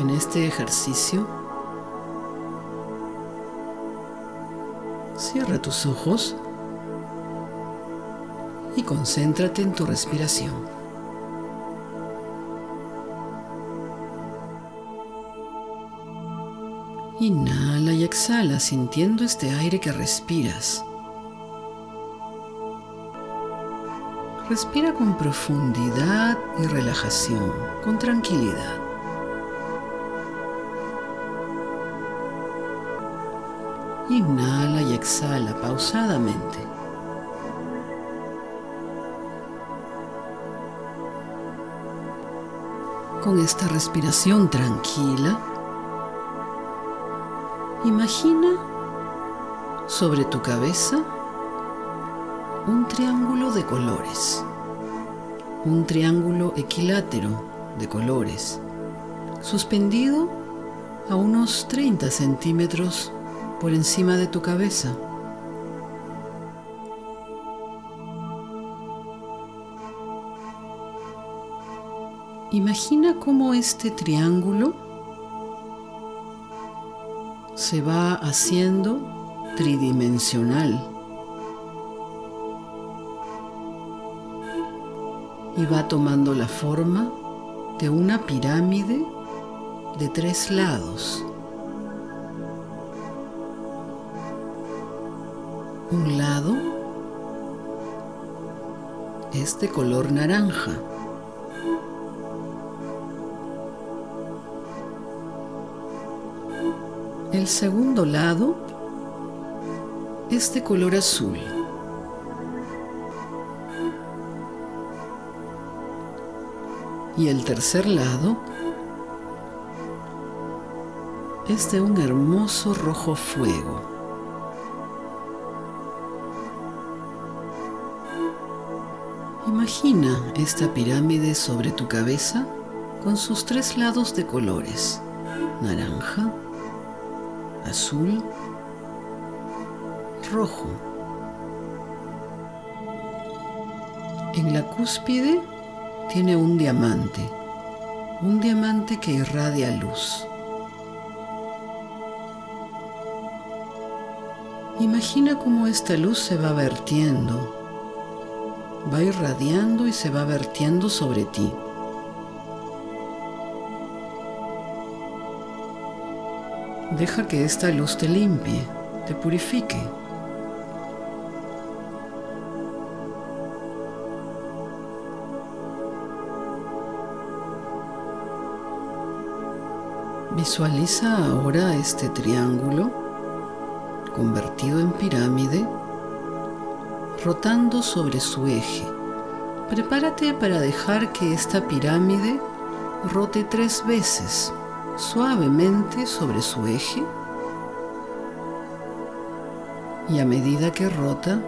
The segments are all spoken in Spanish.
En este ejercicio, cierra tus ojos y concéntrate en tu respiración. Inhala y exhala sintiendo este aire que respiras. Respira con profundidad y relajación, con tranquilidad. Inhala y exhala pausadamente. Con esta respiración tranquila, imagina sobre tu cabeza un triángulo de colores, un triángulo equilátero de colores, suspendido a unos 30 centímetros por encima de tu cabeza. Imagina cómo este triángulo se va haciendo tridimensional y va tomando la forma de una pirámide de tres lados. Un lado es de color naranja. El segundo lado es de color azul. Y el tercer lado es de un hermoso rojo fuego. Imagina esta pirámide sobre tu cabeza con sus tres lados de colores, naranja, azul, rojo. En la cúspide tiene un diamante, un diamante que irradia luz. Imagina cómo esta luz se va vertiendo, va irradiando y se va vertiendo sobre ti. Deja que esta luz te limpie, te purifique. Visualiza ahora este triángulo convertido en pirámide rotando sobre su eje. Prepárate para dejar que esta pirámide rote tres veces suavemente sobre su eje y a medida que rota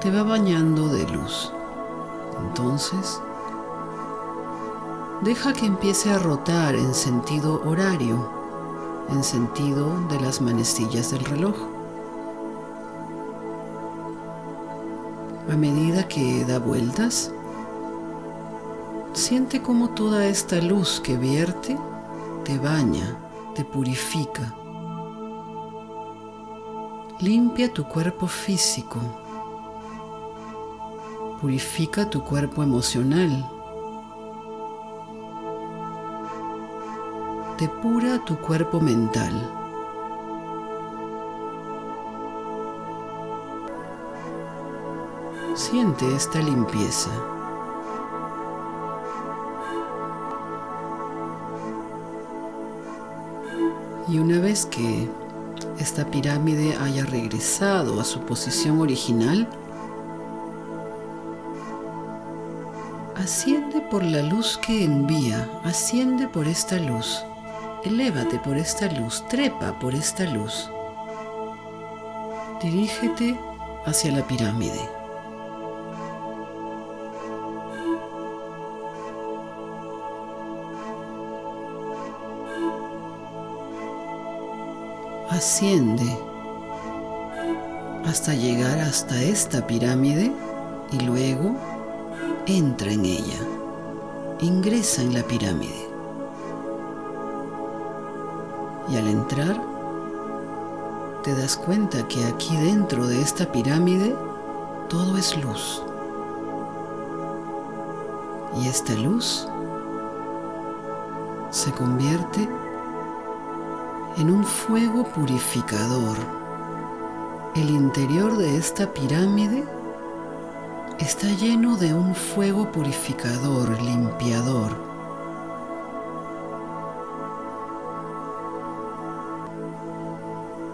te va bañando de luz. Entonces, deja que empiece a rotar en sentido horario, en sentido de las manecillas del reloj. A medida que da vueltas, siente como toda esta luz que vierte te baña, te purifica. Limpia tu cuerpo físico. Purifica tu cuerpo emocional. Depura tu cuerpo mental. Siente esta limpieza. Y una vez que esta pirámide haya regresado a su posición original, asciende por la luz que envía, asciende por esta luz, elévate por esta luz, trepa por esta luz. Dirígete hacia la pirámide. Asciende hasta llegar hasta esta pirámide y luego entra en ella, ingresa en la pirámide. Y al entrar, te das cuenta que aquí dentro de esta pirámide todo es luz. Y esta luz se convierte en un fuego purificador. El interior de esta pirámide está lleno de un fuego purificador, limpiador.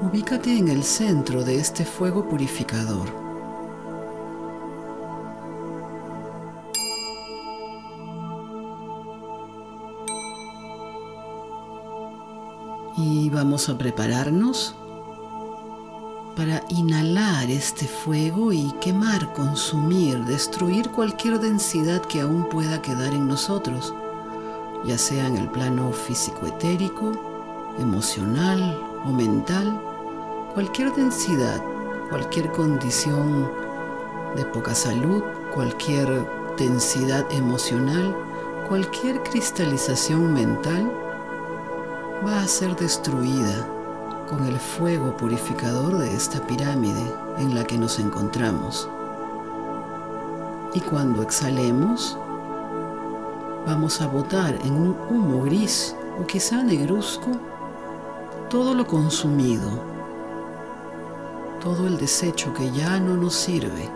Ubícate en el centro de este fuego purificador. Y vamos a prepararnos para inhalar este fuego y quemar, consumir, destruir cualquier densidad que aún pueda quedar en nosotros, ya sea en el plano físico-etérico, emocional o mental, cualquier densidad, cualquier condición de poca salud, cualquier densidad emocional, cualquier cristalización mental va a ser destruida con el fuego purificador de esta pirámide en la que nos encontramos. Y cuando exhalemos, vamos a botar en un humo gris o quizá negruzco todo lo consumido, todo el desecho que ya no nos sirve.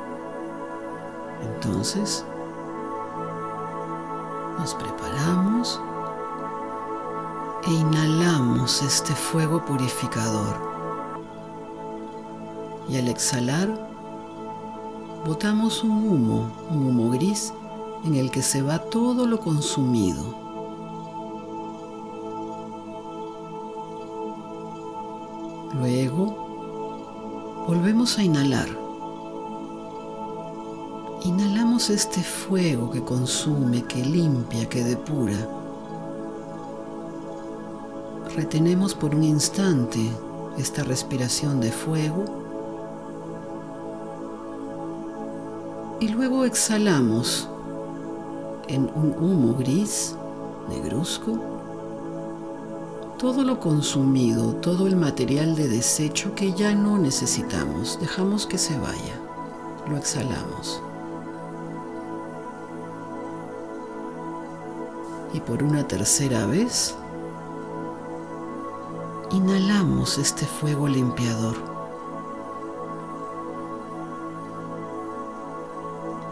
Entonces, nos preparamos e inhalamos este fuego purificador. Y al exhalar, botamos un humo, un humo gris en el que se va todo lo consumido. Luego, volvemos a inhalar. Inhalamos este fuego que consume, que limpia, que depura Retenemos por un instante esta respiración de fuego y luego exhalamos en un humo gris, negruzco, todo lo consumido, todo el material de desecho que ya no necesitamos. Dejamos que se vaya, lo exhalamos. Y por una tercera vez, inhalamos este fuego limpiador.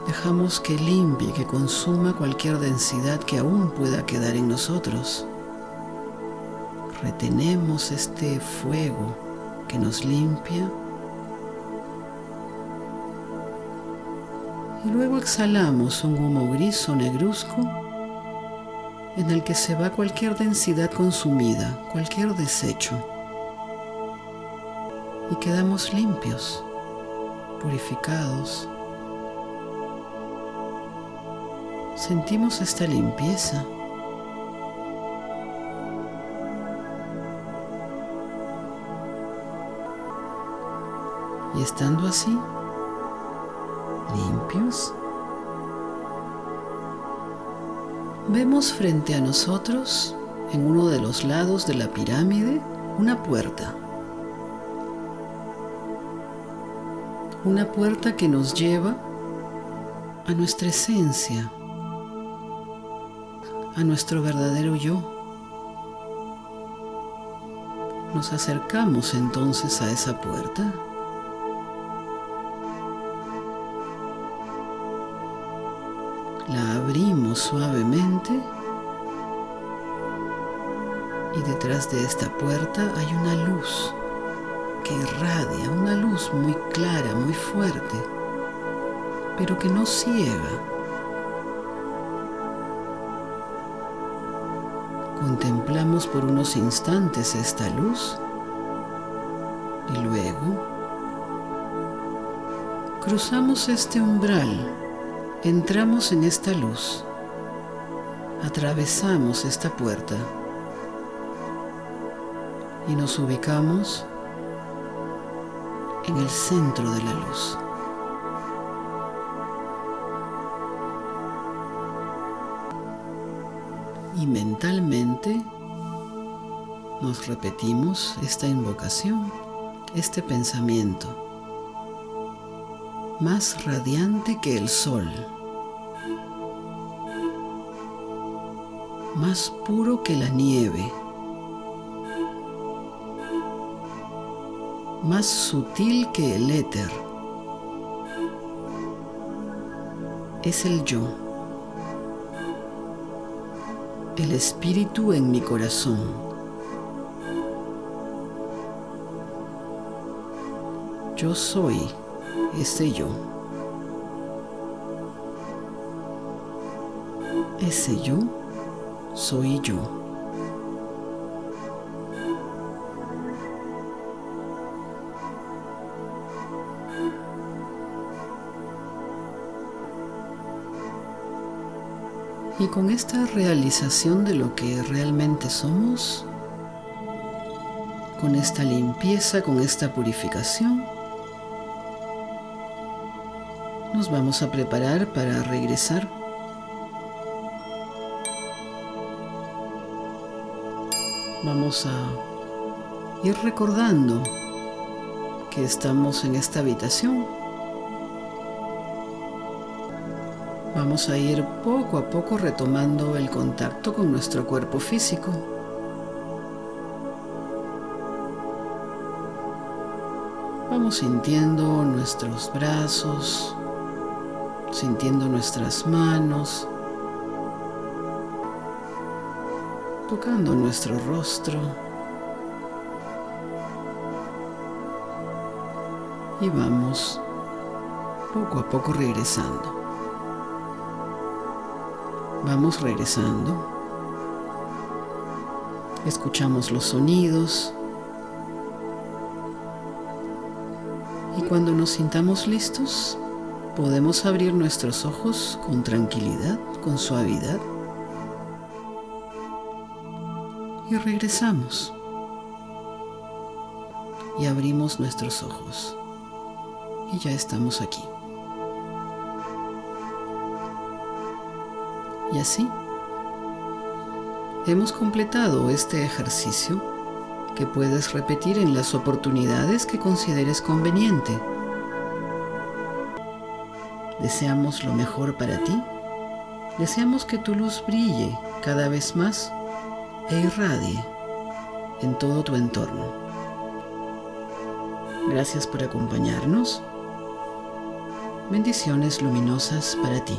Dejamos que limpie, que consuma cualquier densidad que aún pueda quedar en nosotros. Retenemos este fuego que nos limpia. Y luego exhalamos un humo gris o negruzco en el que se va cualquier densidad consumida, cualquier desecho. Y quedamos limpios, purificados. Sentimos esta limpieza. Y estando así, limpios, Vemos frente a nosotros, en uno de los lados de la pirámide, una puerta. Una puerta que nos lleva a nuestra esencia, a nuestro verdadero yo. Nos acercamos entonces a esa puerta La abrimos suavemente y detrás de esta puerta hay una luz que irradia, una luz muy clara, muy fuerte, pero que no ciega. Contemplamos por unos instantes esta luz y luego cruzamos este umbral Entramos en esta luz, atravesamos esta puerta. Y nos ubicamos en el centro de la luz. Y mentalmente nos repetimos esta invocación, este pensamiento, más radiante que el sol, más puro que la nieve, más sutil que el éter. Es el yo, el espíritu en mi corazón. Yo soy ese yo. Ese yo soy yo. Y con esta realización de lo que realmente somos, con esta limpieza, con esta purificación, vamos a preparar para regresar. Vamos a ir recordando que estamos en esta habitación. Vamos a ir poco a poco retomando el contacto con nuestro cuerpo físico. Vamos sintiendo nuestros brazos, sintiendo nuestras manos, tocando nuestro rostro y vamos poco a poco regresando. Vamos regresando. Escuchamos los sonidos. Y cuando nos sintamos listos, podemos abrir nuestros ojos con tranquilidad, con suavidad. Y regresamos. Y abrimos nuestros ojos. Y ya estamos aquí. Y así, hemos completado este ejercicio que puedes repetir en las oportunidades que consideres conveniente Deseamos lo mejor para ti. Deseamos que tu luz brille cada vez más e irradie en todo tu entorno. Gracias por acompañarnos. Bendiciones luminosas para ti.